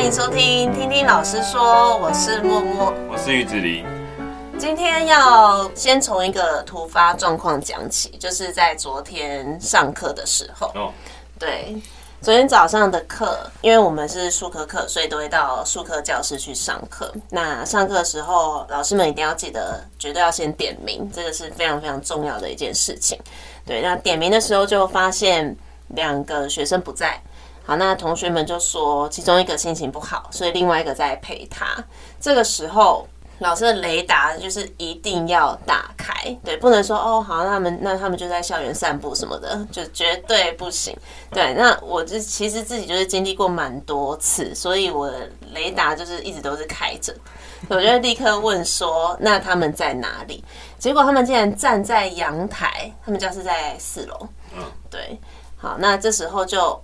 欢迎收听《听听老师说》，我是默默，我是鱼子林。今天要先从一个突发状况讲起，就是在昨天上课的时候。哦，对，昨天早上的课，因为我们是数科课，所以都会到数科教室去上课。那上课的时候，老师们一定要记得，绝对要先点名，这个是非常非常重要的一件事情。对，那点名的时候就发现两个学生不在。好，那同学们就说其中一个心情不好，所以另外一个在陪他。这个时候，老师的雷达就是一定要打开，对，不能说哦，好，那他们那他们就在校园散步什么的，就绝对不行。对，那我就其实自己就是经历过蛮多次，所以我的雷达就是一直都是开着。我就立刻问说，那他们在哪里？结果他们竟然站在阳台，他们家是在四楼。嗯，对，好，那这时候就。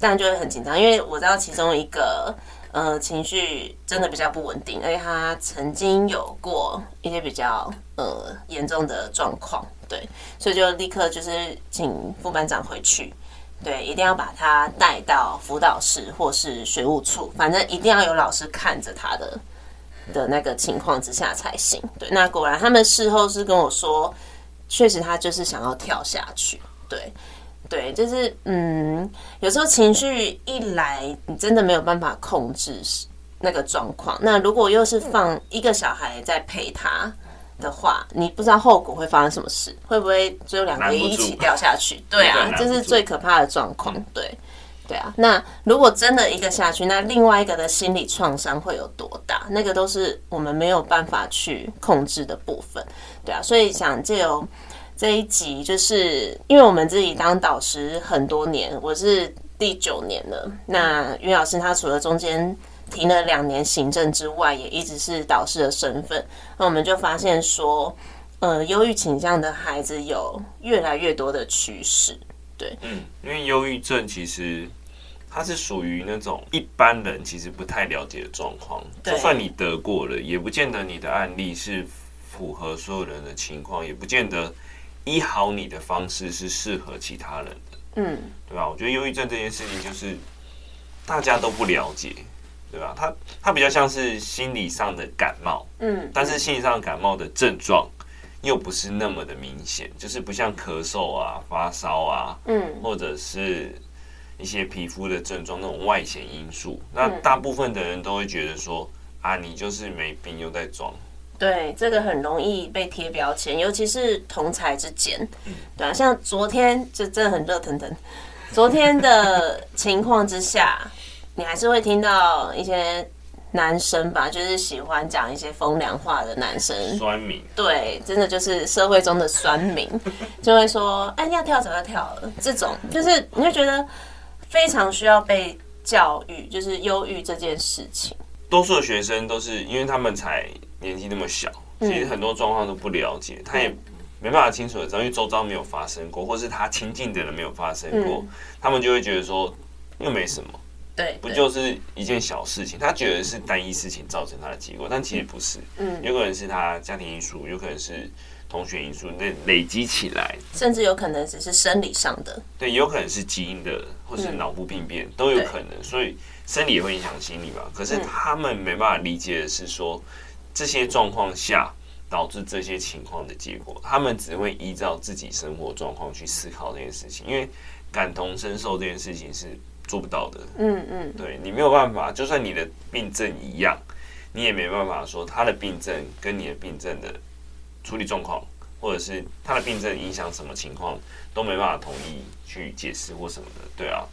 当然就会很紧张，因为我知道其中一个呃情绪真的比较不稳定，而且他曾经有过一些比较呃严重的状况，对，所以就立刻就是请副班长回去，对，一定要把他带到辅导室或是学务处，反正一定要有老师看着他的的那个情况之下才行。对，那果然他们事后是跟我说，确实他就是想要跳下去，对。对，就是嗯，有时候情绪一来，你真的没有办法控制那个状况。那如果又是放一个小孩在陪他的话，你不知道后果会发生什么事，会不会只有两个人一起掉下去？对啊，这是最可怕的状况。对，对啊。那如果真的一个下去，那另外一个的心理创伤会有多大？那个都是我们没有办法去控制的部分。对啊，所以想借由。这一集就是因为我们自己当导师很多年，我是第九年了。那于老师他除了中间停了两年行政之外，也一直是导师的身份。那我们就发现说，呃，忧郁倾向的孩子有越来越多的趋势。对，嗯，因为忧郁症其实它是属于那种一般人其实不太了解的状况。就算你得过了，也不见得你的案例是符合所有人的情况，也不见得。医好你的方式是适合其他人的，嗯，对吧？我觉得忧郁症这件事情就是大家都不了解，对吧？它它比较像是心理上的感冒，嗯，但是心理上的感冒的症状又不是那么的明显，就是不像咳嗽啊、发烧啊，嗯，或者是一些皮肤的症状那种外显因素。那大部分的人都会觉得说啊，你就是没病又在装。对，这个很容易被贴标签，尤其是同才之间，对啊，像昨天就真的很热腾腾。昨天的 情况之下，你还是会听到一些男生吧，就是喜欢讲一些风凉话的男生，酸民。对，真的就是社会中的酸民，就会说：“哎，你要跳早就跳了。”这种就是你会觉得非常需要被教育，就是忧郁这件事情。多数的学生都是因为他们才。年纪那么小，其实很多状况都不了解，嗯、他也没办法清楚的知道，因为周遭没有发生过，或是他亲近的人没有发生过，嗯、他们就会觉得说又没什么，对，不就是一件小事情？他觉得是单一事情造成他的结果，但其实不是，嗯，有可能是他家庭因素，有可能是同学因素，累累积起来，甚至有可能只是生理上的，对，有可能是基因的，或是脑部病变、嗯、都有可能，所以生理也会影响心理吧。可是他们没办法理解的是说。这些状况下导致这些情况的结果，他们只会依照自己生活状况去思考这件事情，因为感同身受这件事情是做不到的。嗯嗯，对，你没有办法，就算你的病症一样，你也没办法说他的病症跟你的病症的处理状况，或者是他的病症影响什么情况，都没办法统一去解释或什么的。对啊，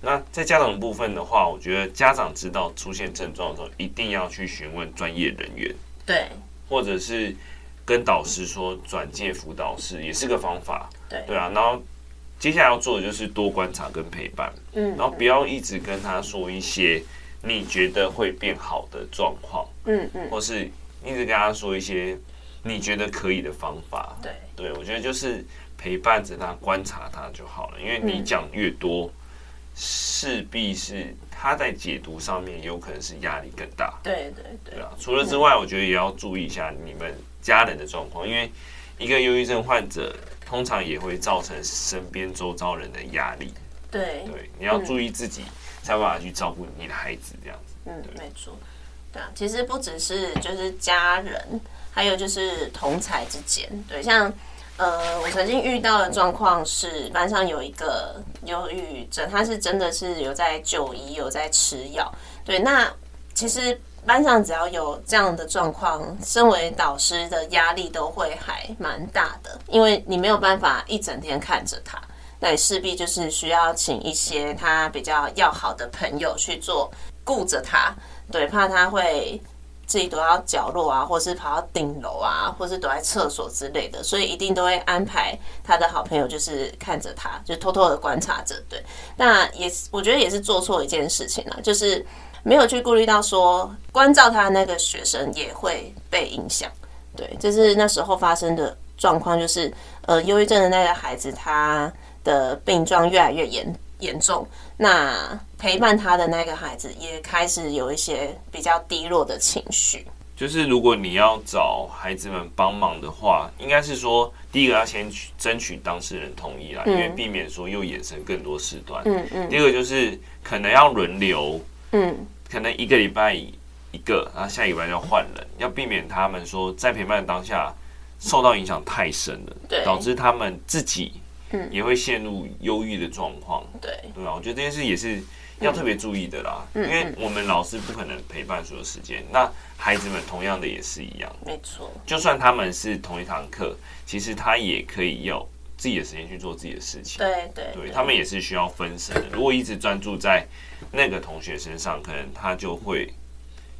那在家长的部分的话，我觉得家长知道出现症状的时候，一定要去询问专业人员。对，或者是跟导师说转介辅导室也是个方法。对，对啊，然后接下来要做的就是多观察跟陪伴。嗯，然后不要一直跟他说一些你觉得会变好的状况。嗯嗯，或是一直跟他说一些你觉得可以的方法。对，对我觉得就是陪伴着他，观察他就好了。因为你讲越多，势必是。他在解读上面有可能是压力更大，对对对，对啊。除了之外，我觉得也要注意一下你们家人的状况，因为一个忧郁症患者通常也会造成身边周遭人的压力。对对，你要注意自己，才有办法去照顾你的孩子这样子。嗯，没错。对啊，其实不只是就是家人，还有就是同才之间。对，像呃，我曾经遇到的状况是，班上有一个忧郁症，他是真的是有在就医，有在吃药。对，那其实班上只要有这样的状况，身为导师的压力都会还蛮大的，因为你没有办法一整天看着他，那你势必就是需要请一些他比较要好的朋友去做顾着他。对，怕他会自己躲到角落啊，或是跑到顶楼啊，或是躲在厕所之类的，所以一定都会安排他的好朋友，就是看着他，就偷偷的观察着。对，那也是我觉得也是做错一件事情了，就是没有去顾虑到说关照他那个学生也会被影响。对，这是那时候发生的状况，就是呃，忧郁症的那个孩子，他的病状越来越严严重。那陪伴他的那个孩子也开始有一些比较低落的情绪。就是如果你要找孩子们帮忙的话，应该是说，第一个要先去争取当事人同意啦，因为避免说又衍生更多事端。嗯嗯。第二个就是可能要轮流，嗯，可能一个礼拜一个，然后下礼拜要换人，要避免他们说在陪伴的当下受到影响太深了，对，导致他们自己。也会陷入忧郁的状况，对对啊，我觉得这件事也是要特别注意的啦，因为我们老师不可能陪伴所有时间，那孩子们同样的也是一样，没错。就算他们是同一堂课，其实他也可以有自己的时间去做自己的事情，对对，对他们也是需要分神的。如果一直专注在那个同学身上，可能他就会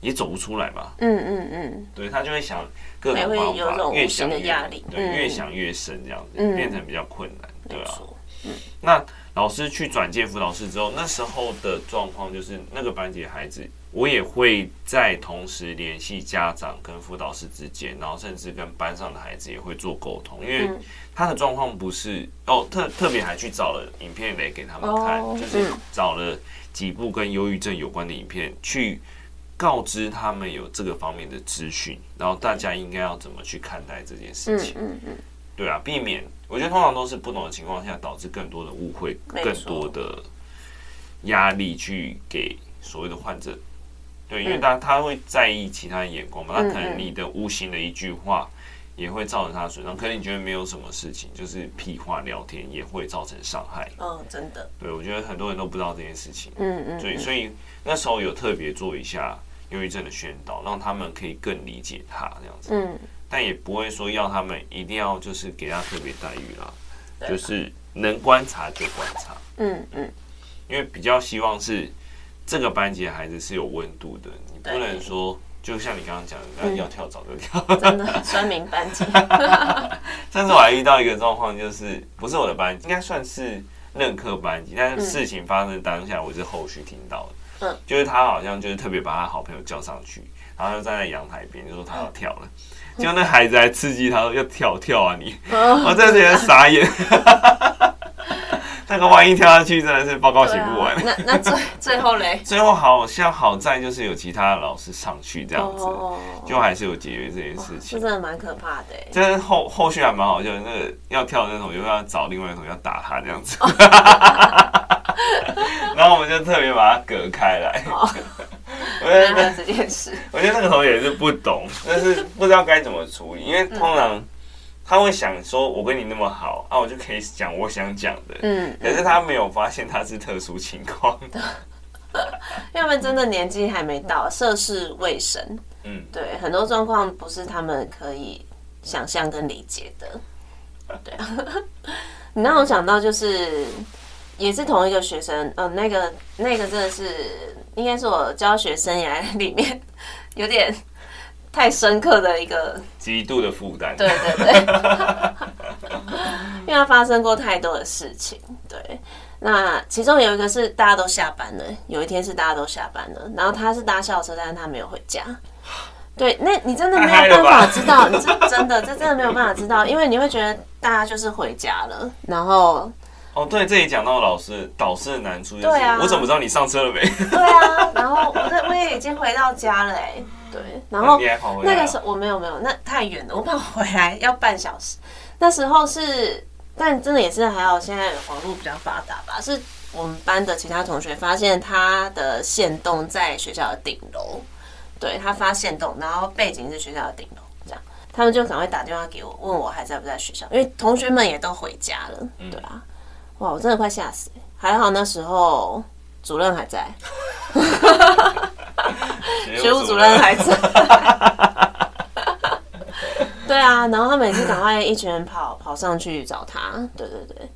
也走不出来吧。嗯嗯嗯，对他就会想各种方法，越想越压力，对，越想越深，这样子变成比较困难。对啊，嗯，那老师去转介辅导室之后，那时候的状况就是那个班级的孩子，我也会在同时联系家长跟辅导室之间，然后甚至跟班上的孩子也会做沟通，因为他的状况不是哦，特特别还去找了影片来给他们看，就是找了几部跟忧郁症有关的影片，去告知他们有这个方面的资讯，然后大家应该要怎么去看待这件事情，嗯嗯，对啊，避免。我觉得通常都是不懂的情况下导致更多的误会，更多的压力去给所谓的患者。对，因为他他会在意其他眼光嘛，他可能你的无形的一句话也会造成他的损伤。可能你觉得没有什么事情，就是屁话聊天也会造成伤害。嗯，真的。对，我觉得很多人都不知道这件事情。嗯嗯。所以所以那时候有特别做一下忧郁症的宣导，让他们可以更理解他这样子。嗯。但也不会说要他们一定要就是给他特别待遇啦，就是能观察就观察，嗯嗯，因为比较希望是这个班级的孩子是有温度的，你不能说就像你刚刚讲的，要跳早就跳，真的酸民班级。甚至我还遇到一个状况，就是不是我的班级，应该算是任课班级，但是事情发生当下，我是后续听到的，嗯，就是他好像就是特别把他好朋友叫上去，然后就站在阳台边，就说他要跳了。就那孩子还刺激他，说要跳跳啊你！我真的觉得傻眼。那个万一跳下去，真的是报告写不完。那那最最后嘞？最后好像好在就是有其他的老师上去这样子，就还是有解决这件事情。这真的蛮可怕的。真的后后续还蛮好笑，那个要跳的那种又要找另外一种要打他这样子。然后我们就特别把它隔开来。我觉得这件事，我觉得那个同学也是不懂，但是不知道该怎么处理，因为通常他会想说，我跟你那么好啊，我就可以讲我想讲的，嗯，可是他没有发现他是特殊情况，因为他们真的年纪还没到，涉世未深，嗯，对，很多状况不是他们可以想象跟理解的，对。啊，你让我想到就是也是同一个学生，呃，那个那个真的是。应该是我教学生涯里面 有点太深刻的一个极度的负担。对对对，因为他发生过太多的事情。对，那其中有一个是大家都下班了，有一天是大家都下班了，然后他是搭校车，但是他没有回家。对，那你真的没有办法知道，你这真的这真的没有办法知道，因为你会觉得大家就是回家了，然后。哦，对，这里讲到老师导师的难处，对啊，我怎么知道你上车了没？对啊，然后我这我也已经回到家了哎，对，然后那个时候我没有没有，那太远了，我跑回来要半小时。那时候是，但真的也是还好，现在网络比较发达吧，是我们班的其他同学发现他的线洞在学校的顶楼，对，他发限动，然后背景是学校的顶楼，这样，他们就赶快打电话给我，问我还在不在学校，因为同学们也都回家了，对啊，哇，我真的快吓死，还好那时候主任还在，学务主任还在。对啊，然后他每次赶快一群人跑跑上去找他，对对对，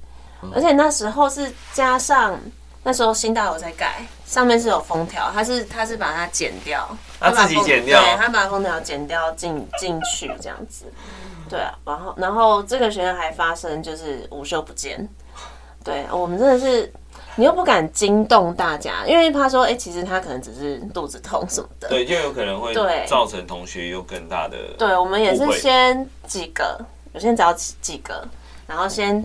而且那时候是加上那时候新大楼在盖，上面是有封条，他是他是把它剪掉，他自己剪掉，对，他把封条剪掉进进去这样子，对啊，然后然后这个学生还发生就是午休不见，对我们真的是。你又不敢惊动大家，因为怕说，哎、欸，其实他可能只是肚子痛什么的，对，就有可能会造成同学有更大的。对，我们也是先几个，我先找几几个，然后先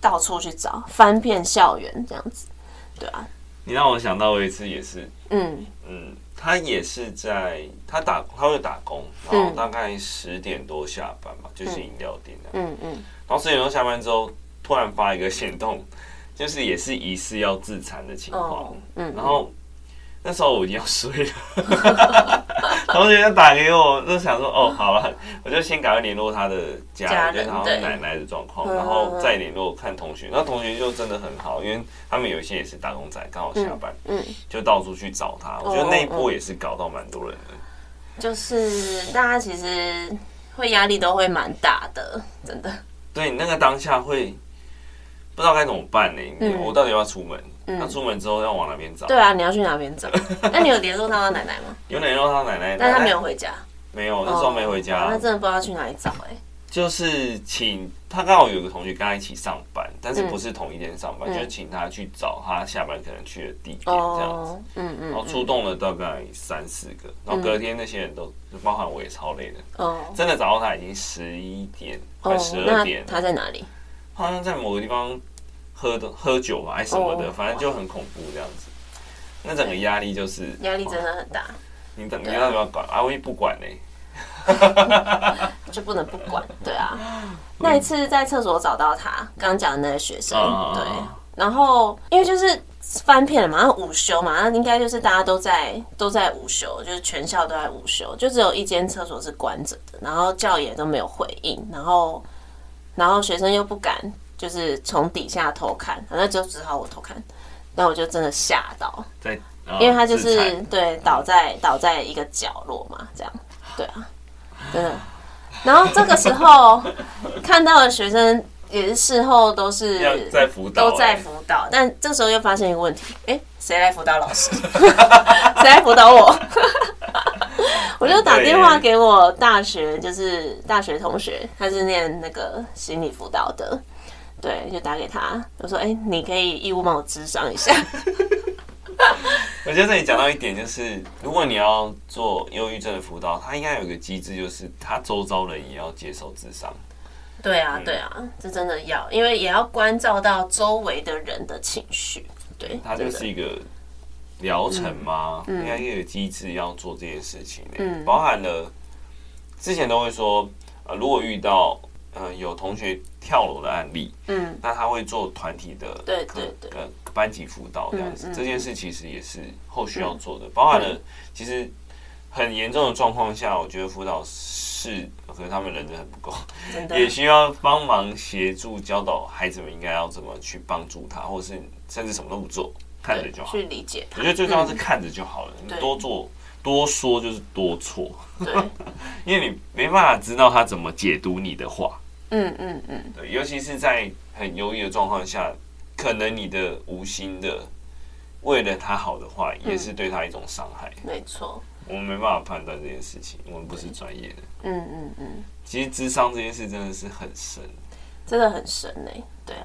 到处去找，翻遍校园这样子，对啊。你让我想到一次，也是，嗯嗯，他也是在他打他会打工，然后大概十点多下班嘛，嗯、就是饮料店的，嗯嗯，然后十点多下班之后，突然发一个行动。就是也是疑似要自残的情况，oh, 嗯，然后那时候我已经要睡了，同学就打给我，就想说哦，好了，我就先赶快联络他的家人，然后奶奶的状况，然后再联络看同学。那同学就真的很好，因为他们有一些也是打工仔，刚好下班，嗯，就到处去找他。我觉得那一波也是搞到蛮多人的，就是大家其实会压力都会蛮大的，真的。对，你那个当下会。不知道该怎么办呢？嗯、我到底要不要出门？那、嗯、出门之后要往哪边找？对啊，你要去哪边找？那你有联络到他奶奶吗？有联络他奶奶，但他没有回家。没有，那时候没回家。那真的不知道去哪里找哎、欸。就是请他刚好有个同学跟他一起上班，但是不是同一天上班，嗯、就是请他去找他下班可能去的地点这样子。嗯嗯。然后出动了大概三四个，然后隔天那些人都，包含我也超累的。哦。真的找到他已经十一点快十二点。他在哪里？好像在某个地方。喝的喝酒嘛，还是什么的，oh, 反正就很恐怖这样子。那整个压力就是压力真的很大。你等，你要不要管？阿威不管呢，就不能不管。对啊，那一次在厕所找到他，刚刚讲的那个学生，对。然后因为就是翻篇了嘛，然后午休嘛，那应该就是大家都在都在午休，就是全校都在午休，就只有一间厕所是关着的，然后教也都没有回应，然后然后学生又不敢。就是从底下偷看，反正就只好我偷看，那我就真的吓到，对，因为他就是对倒在倒在一个角落嘛，这样，对啊，真的。然后这个时候看到的学生也是事后都是在辅导，都在辅导，但这时候又发现一个问题，哎，谁来辅导老师？谁来辅导我？我就打电话给我大学就是大学同学，他是念那个心理辅导的。对，就打给他，我说：“哎、欸，你可以义务帮我咨商一下。”我觉得这里讲到一点，就是如果你要做忧郁症的辅导，他应该有一个机制，就是他周遭人也要接受智商。对啊，对啊，这真的要，因为也要关照到周围的人的情绪。对，他就是一个疗程吗？嗯、应该也有机制要做这件事情。嗯，包含了之前都会说，呃，如果遇到。呃，有同学跳楼的案例，嗯，那他会做团体的对对对。班级辅导这样子，这件事其实也是后续要做的，包含了其实很严重的状况下，我觉得辅导室可能他们人真的很不够，也需要帮忙协助教导孩子们应该要怎么去帮助他，或是甚至什么都不做，看着就好，去理解。我觉得最重要是看着就好了，你多做多说就是多错，对，因为你没办法知道他怎么解读你的话。嗯嗯嗯，对，尤其是在很犹豫的状况下，可能你的无心的为了他好的话，也是对他一种伤害。没错，我们没办法判断这件事情，我们不是专业的。嗯嗯嗯，其实智商这件事真的是很深，真的很深呢。对啊。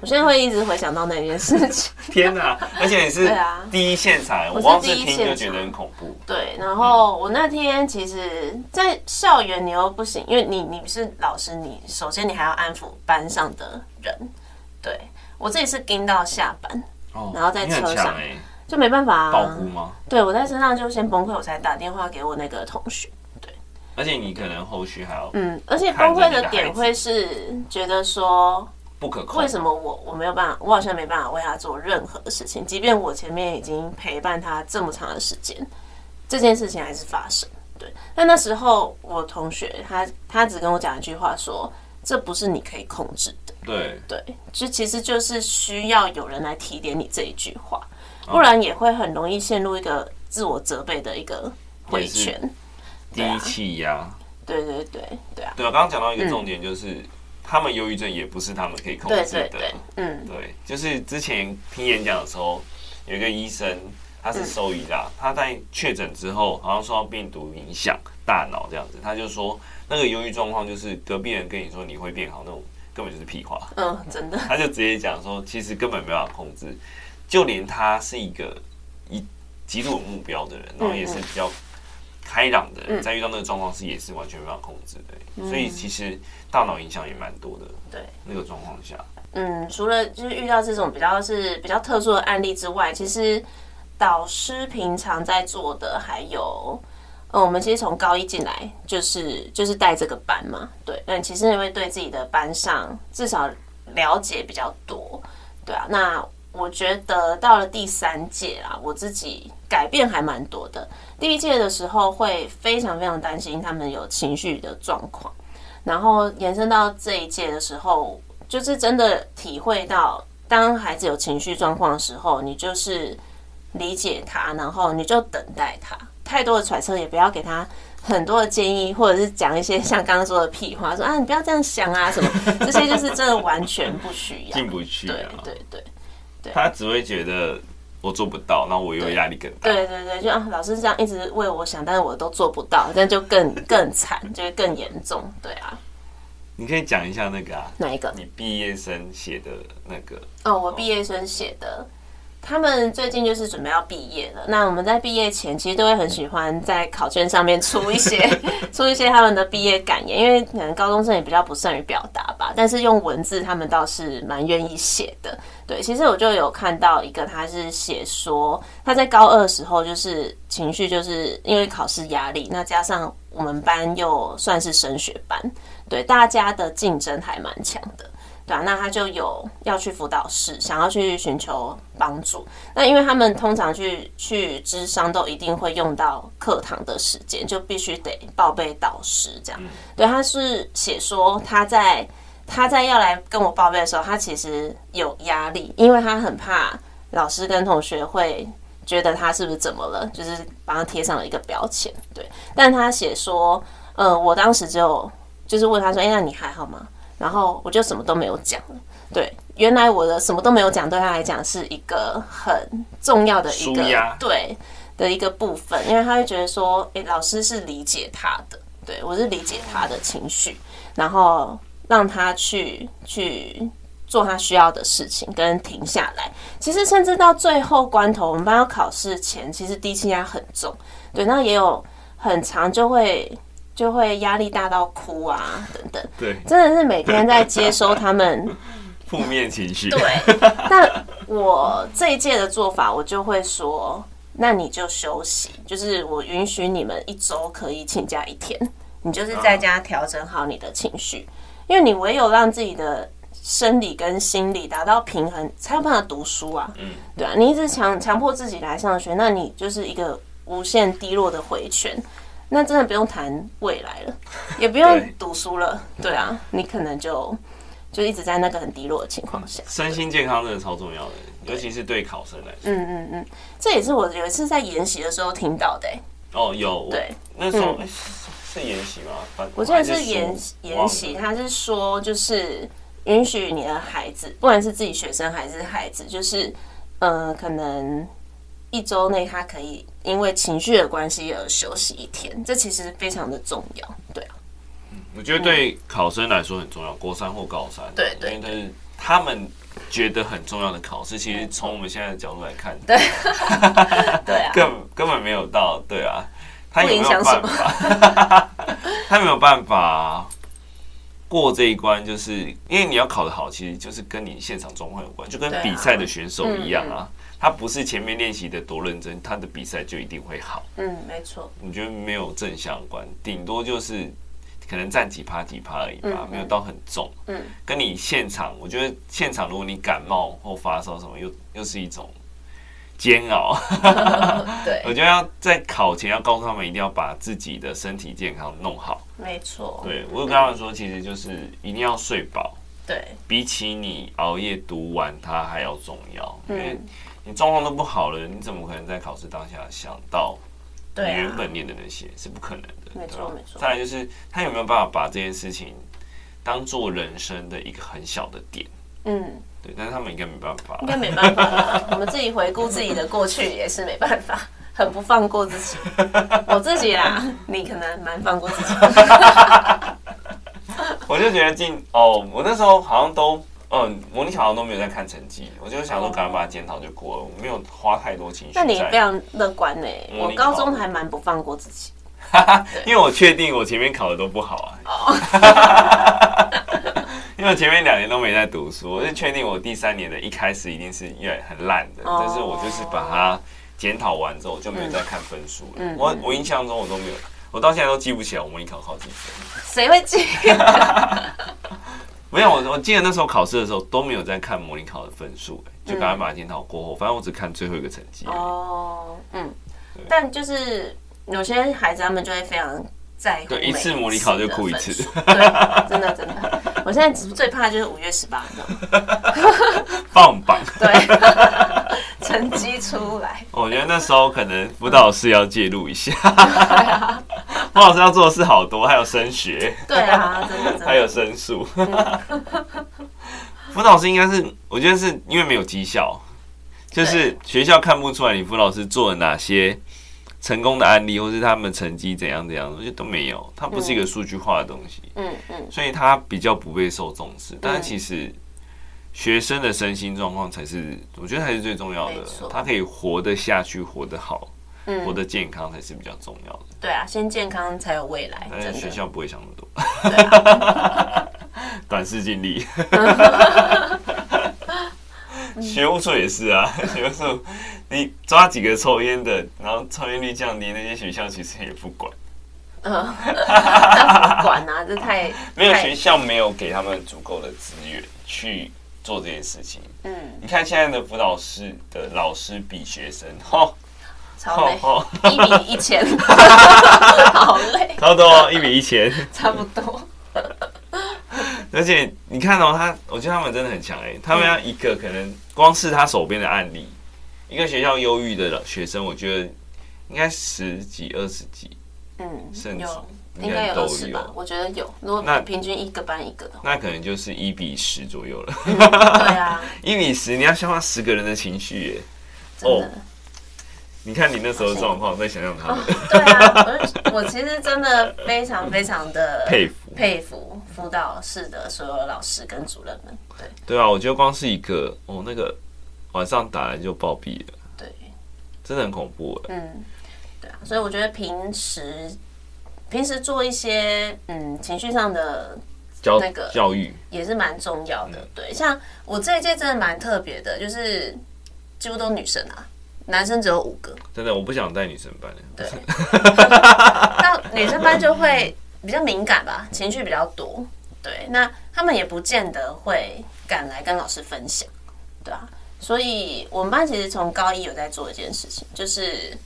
我现在会一直回想到那件事情。天哪！而且你是第一现场，我光是听就觉得很恐怖。对，然后我那天其实，在校园你又不行，因为你你是老师，你首先你还要安抚班上的人。对，我自己是盯到下班，哦然后在车上就没办法啊。保护吗？对，我在车上就先崩溃，我才打电话给我那个同学。对，而且你可能后续还要嗯，而且崩溃的点会是觉得说。不可控。为什么我我没有办法？我好像没办法为他做任何事情，即便我前面已经陪伴他这么长的时间，这件事情还是发生。对，但那时候我同学他他只跟我讲一句话说，说这不是你可以控制的。对对，就其实就是需要有人来提点你这一句话，不然也会很容易陷入一个自我责备的一个回圈，低气压。对对对对啊！对啊，刚刚讲到一个重点，就是、嗯、他们忧郁症也不是他们可以控制的。对对对，嗯，对，就是之前听演讲的时候，有一个医生，他是兽医啦，嗯、他在确诊之后，好像受到病毒影响大脑这样子，他就说那个忧郁状况就是隔壁人跟你说你会变好那种，根本就是屁话。嗯，真的。他就直接讲说，其实根本没办法控制，就连他是一个一极度有目标的人，然后也是比较。开朗的人在遇到那个状况时也是完全没办法控制的，嗯、所以其实大脑影响也蛮多的。对，那个状况下，嗯，除了就是遇到这种比较是比较特殊的案例之外，其实导师平常在做的还有，嗯，我们其实从高一进来就是就是带这个班嘛，对，但其实因为对自己的班上至少了解比较多，对啊，那。我觉得到了第三届啊，我自己改变还蛮多的。第一届的时候会非常非常担心他们有情绪的状况，然后延伸到这一届的时候，就是真的体会到，当孩子有情绪状况的时候，你就是理解他，然后你就等待他。太多的揣测也不要给他很多的建议，或者是讲一些像刚刚说的屁话，说啊你不要这样想啊什么，这些就是真的完全不需要，进不去。对对对。他只会觉得我做不到，那我又压力更大。对对对，就啊，老师这样一直为我想，但是我都做不到，这样就更 更惨，就会更严重。对啊，你可以讲一下那个啊，哪一个？你毕业生写的那个？哦，我毕业生写的。他们最近就是准备要毕业了。那我们在毕业前，其实都会很喜欢在考卷上面出一些 出一些他们的毕业感言，因为可能高中生也比较不善于表达吧。但是用文字，他们倒是蛮愿意写的。对，其实我就有看到一个，他是写说他在高二的时候，就是情绪就是因为考试压力，那加上我们班又算是升学班，对，大家的竞争还蛮强的。对啊，那他就有要去辅导室，想要去寻求帮助。那因为他们通常去去咨商都一定会用到课堂的时间，就必须得报备导师这样。对，他是写说他在他在要来跟我报备的时候，他其实有压力，因为他很怕老师跟同学会觉得他是不是怎么了，就是帮他贴上了一个标签。对，但他写说，呃，我当时就就是问他说，哎，那你还好吗？然后我就什么都没有讲了。对，原来我的什么都没有讲，对他来讲是一个很重要的一个对的一个部分，因为他会觉得说，诶，老师是理解他的，对，我是理解他的情绪，然后让他去去做他需要的事情，跟停下来。其实甚至到最后关头，我们班要考试前，其实低气压很重，对，那也有很长就会。就会压力大到哭啊，等等。对，真的是每天在接收他们 负面情绪。对，但我这一届的做法，我就会说，那你就休息，就是我允许你们一周可以请假一天，你就是在家调整好你的情绪，因为你唯有让自己的生理跟心理达到平衡，才有办法读书啊。嗯，对啊，你一直强强迫自己来上学，那你就是一个无限低落的回圈。那真的不用谈未来了，也不用 读书了，对，对啊，你可能就就一直在那个很低落的情况下。身心健康真的超重要的，尤其是对考生来说。嗯嗯嗯，这也是我有一次在研习的时候听到的。哦，有对，那时候是研习吗？我记得是研研习，他是说就是允许你的孩子，不管是自己学生还是孩子，就是呃，可能。一周内，他可以因为情绪的关系而休息一天，这其实非常的重要，对啊。我觉得对考生来说很重要，国三或高三，对对，对，对，他们觉得很重要的考试，其实从我们现在的角度来看，对，对啊，根根本没有到，对啊，他有没有办法？他没有办法过这一关，就是因为你要考得好，其实就是跟你现场状况有关，就跟比赛的选手一样啊。他不是前面练习的多认真，他的比赛就一定会好。嗯，没错。我觉得没有正相关，顶多就是可可能占几趴几趴而已吧，嗯、没有到很重。嗯，跟你现场，我觉得现场如果你感冒或发烧什么，又又是一种煎熬。对，我觉得要在考前要告诉他们，一定要把自己的身体健康弄好。没错。对，我有跟他们说，其实就是一定要睡饱。对，比起你熬夜读完它还要重要，因为你状况都不好了，你怎么可能在考试当下想到你原本念的那些是不可能的。没错没错。再来就是他有没有办法把这件事情当做人生的一个很小的点？嗯，对，但是他们应该没办法，应该没办法。我们自己回顾自己的过去也是没办法，很不放过自己。我自己啦，你可能蛮放过自己。我就觉得进哦，我那时候好像都嗯，模拟考好都没有在看成绩，我就想说赶快把它检讨就过了，我没有花太多情绪。那你非常乐观呢？我高中还蛮不放过自己，因为我确定我前面考的都不好啊，因为我前面两年都没在读书，我就确定我第三年的一开始一定是因为很烂的，但是我就是把它检讨完之后，我就没有再看分数了。我我印象中我都没有。我到现在都记不起来我模拟考考几分，谁会记？没有，我我记得那时候考试的时候都没有在看模拟考的分数，就赶快把它检讨过后，反正我只看最后一个成绩。哦，嗯，但就是有些孩子他们就会非常在乎，对，一次模拟考就哭一次，对，真的真的。我现在最怕就是五月十八号 放榜，对，成绩出来。我觉得那时候可能辅导老师要介入一下。辅导老师要做的事好多，还有升学，对啊，真的，真的 还有申诉。辅导老师应该是，我觉得是因为没有绩效，就是学校看不出来你辅导老师做了哪些成功的案例，或是他们成绩怎样怎样，我觉得都没有。它不是一个数据化的东西，嗯嗯，所以它比较不被受重视。但是其实学生的身心状况才是，我觉得才是最重要的。他可以活得下去，活得好。活得健康才是比较重要的。对啊，先健康才有未来。但是学校不会想那么多。短视近利。学务处也是啊，学务处你抓几个抽烟的，然后抽烟率降低，那些学校其实也不管。嗯，不管啊，这太没有学校没有给他们足够的资源去做这件事情。嗯，你看现在的辅导室的老师比学生，哈。超累，一比一千，好累，差不多一比一千，差不多。而且你看到他，我觉得他们真的很强哎，他们要一个可能光是他手边的案例，一个学校忧郁的学生，我觉得应该十几、二十几，嗯，甚至应该有二十吧，我觉得有。如果那平均一个班一个的话，那可能就是一比十左右了。对啊，一比十，你要消化十个人的情绪耶，哦。你看你那时候的状况，再想想他们。对啊，我其实真的非常非常的佩服佩服辅导室的所有老师跟主任们。对对啊，我觉得光是一个哦，那个晚上打来就暴毙了，对，真的很恐怖。嗯，对啊，所以我觉得平时平时做一些嗯情绪上的那个教育也是蛮重要的。对，像我这一届真的蛮特别的，就是几乎都女生啊。男生只有五个，真的，我不想带女生班。对，那女生班就会比较敏感吧，情绪比较多。对，那他们也不见得会敢来跟老师分享，对啊。所以我们班其实从高一有在做一件事情，就是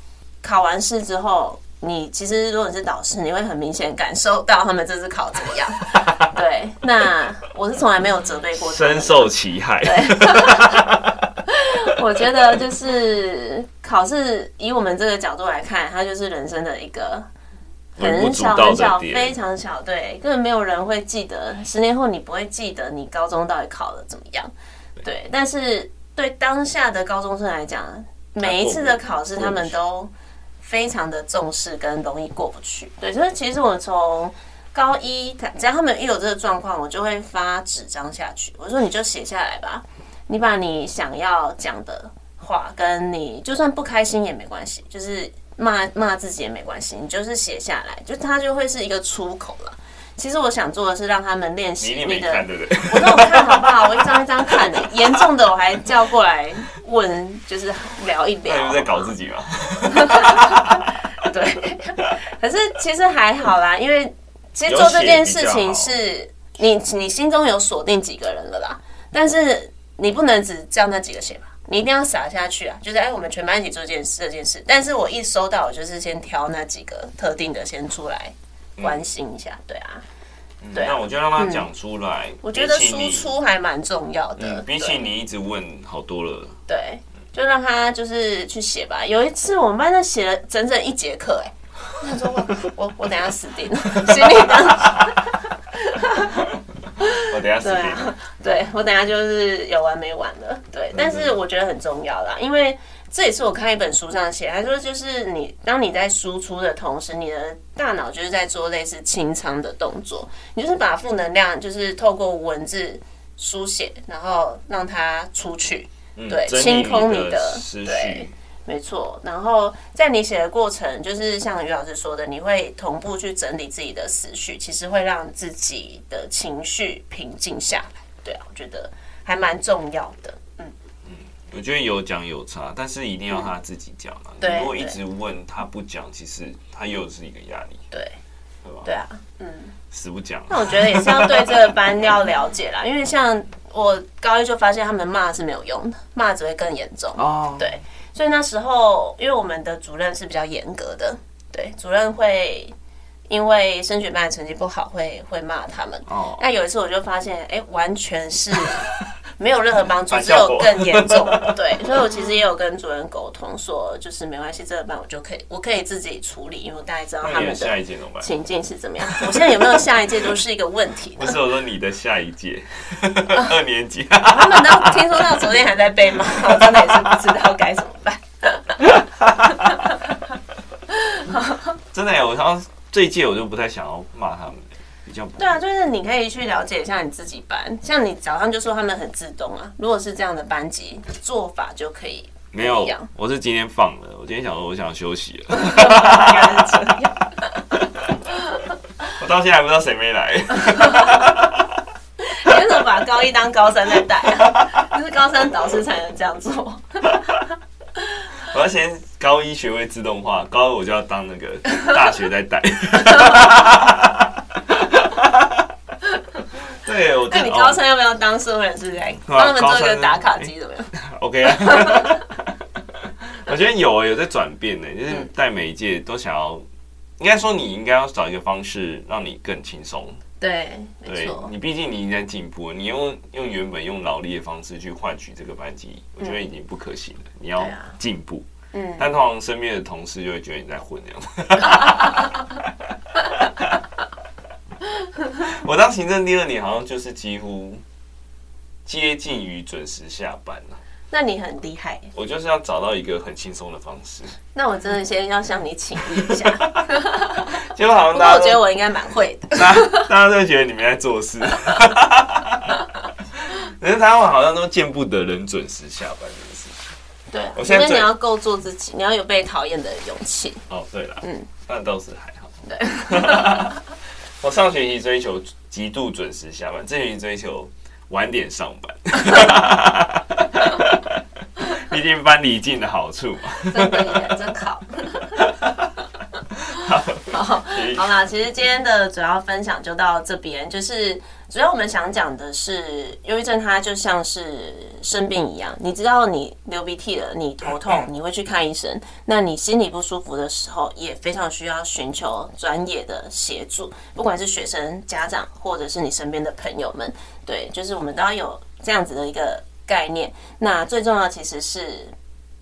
考完试之后，你其实如果你是导师，你会很明显感受到他们这次考怎么样。对，那我是从来没有责备过，深受其害。对。我觉得就是考试，以我们这个角度来看，它就是人生的一个很小很小、非常小，对，根本没有人会记得。十年后你不会记得你高中到底考的怎么样，对。但是对当下的高中生来讲，每一次的考试他们都非常的重视，跟容易过不去。对，所以其实我从高一，只要他们一有这个状况，我就会发纸张下去，我说你就写下来吧。你把你想要讲的话，跟你就算不开心也没关系，就是骂骂自己也没关系，你就是写下来，就它就会是一个出口了。其实我想做的是让他们练习那个，我让我看好不好？我一张一张看的，严重的我还叫过来问，就是聊一聊。在搞自己吗？对，可是其实还好啦，因为。其实做这件事情是你你心中有锁定几个人了啦，但是你不能只叫那几个写吧，你一定要撒下去啊！就是哎，我们全班一起做这件事这件事。但是我一收到，我就是先挑那几个特定的先出来关心一下，嗯、对啊。对啊，那我就让他讲出来。我觉得输出还蛮重要的，比起你一直问好多了。对，就让他就是去写吧。有一次我们班在写了整整一节课，哎，他说我我我等下死定了，心里的。我等下死定了。对，我等下就是有完没完了。对，但是我觉得很重要啦，因为。这也是我看一本书上写，他说就是你当你在输出的同时，你的大脑就是在做类似清仓的动作，你就是把负能量就是透过文字书写，然后让它出去，对，清空你的思绪，对，没错。然后在你写的过程，就是像于老师说的，你会同步去整理自己的思绪，其实会让自己的情绪平静下来。对啊，我觉得还蛮重要的。嗯嗯我觉得有讲有差，但是一定要他自己讲啊！你如果一直问他不讲，其实他又是一个压力。对，对吧？对啊，嗯，死不讲。那我觉得也是要对这个班要了解啦，因为像我高一就发现他们骂是没有用的，骂只会更严重。哦，对，所以那时候因为我们的主任是比较严格的，对，主任会因为升学班的成绩不好会会骂他们。哦，那有一次我就发现，哎，完全是。没有任何帮助，只有更严重。对，所以我其实也有跟主任沟通，说就是没关系，这个班我就可以，我可以自己处理，因为我大概知道他们的情境是怎么样。我现在有没有下一届都是一个问题。不是我说你的下一届，二年级，他们都听说到昨天还在被骂，我真的也是不知道该怎么办。真的呀，我好像这一届我就不太想要啊，就是你可以去了解一下你自己班，像你早上就说他们很自动啊。如果是这样的班级做法就可以没有。我是今天放的，我今天想说我想休息了。我到现在还不知道谁没来。你为什么把高一当高三在带啊？就是高三导师才能这样做。我要先高一学会自动化，高二我就要当那个大学在带。对，我那你高三要不要当社会人士来帮他们做一个打卡机？怎么样？OK 啊，我觉得有有在转变呢，就是带每一届都想要，应该说你应该要找一个方式让你更轻松。对，对你毕竟你已经在进步，你用用原本用劳力的方式去换取这个班级，我觉得已经不可行了。你要进步，嗯，但通常身边的同事就会觉得你在混这样。我当行政第二年，好像就是几乎接近于准时下班了。那你很厉害。我就是要找到一个很轻松的方式。那我真的先要向你请益一下。结果好像大家，我觉得我应该蛮会的。大家大家都觉得你们在做事。可是他们好像都见不得人准时下班这件事情。对，我现在你要够做自己，你要有被讨厌的勇气。哦，对了，嗯，那倒是还好。对。我上学期追求极度准时下班，这学期追求晚点上班。毕竟班离近的好处嘛。真的耶，真好。好，好啦，其实今天的主要分享就到这边，就是。主要我们想讲的是，忧郁症它就像是生病一样，你知道你流鼻涕了，你头痛，你会去看医生。那你心里不舒服的时候，也非常需要寻求专业的协助，不管是学生、家长，或者是你身边的朋友们。对，就是我们都要有这样子的一个概念。那最重要其实是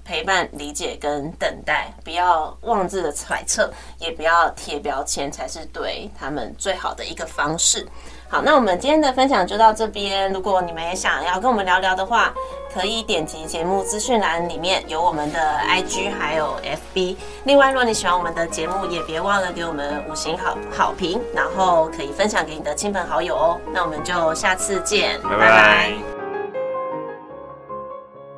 陪伴、理解跟等待，不要妄自的揣测，也不要贴标签，才是对他们最好的一个方式。好，那我们今天的分享就到这边。如果你们也想要跟我们聊聊的话，可以点击节目资讯栏里面有我们的 IG 还有 FB。另外，如果你喜欢我们的节目，也别忘了给我们五星好好评，然后可以分享给你的亲朋好友哦。那我们就下次见，拜拜。拜拜。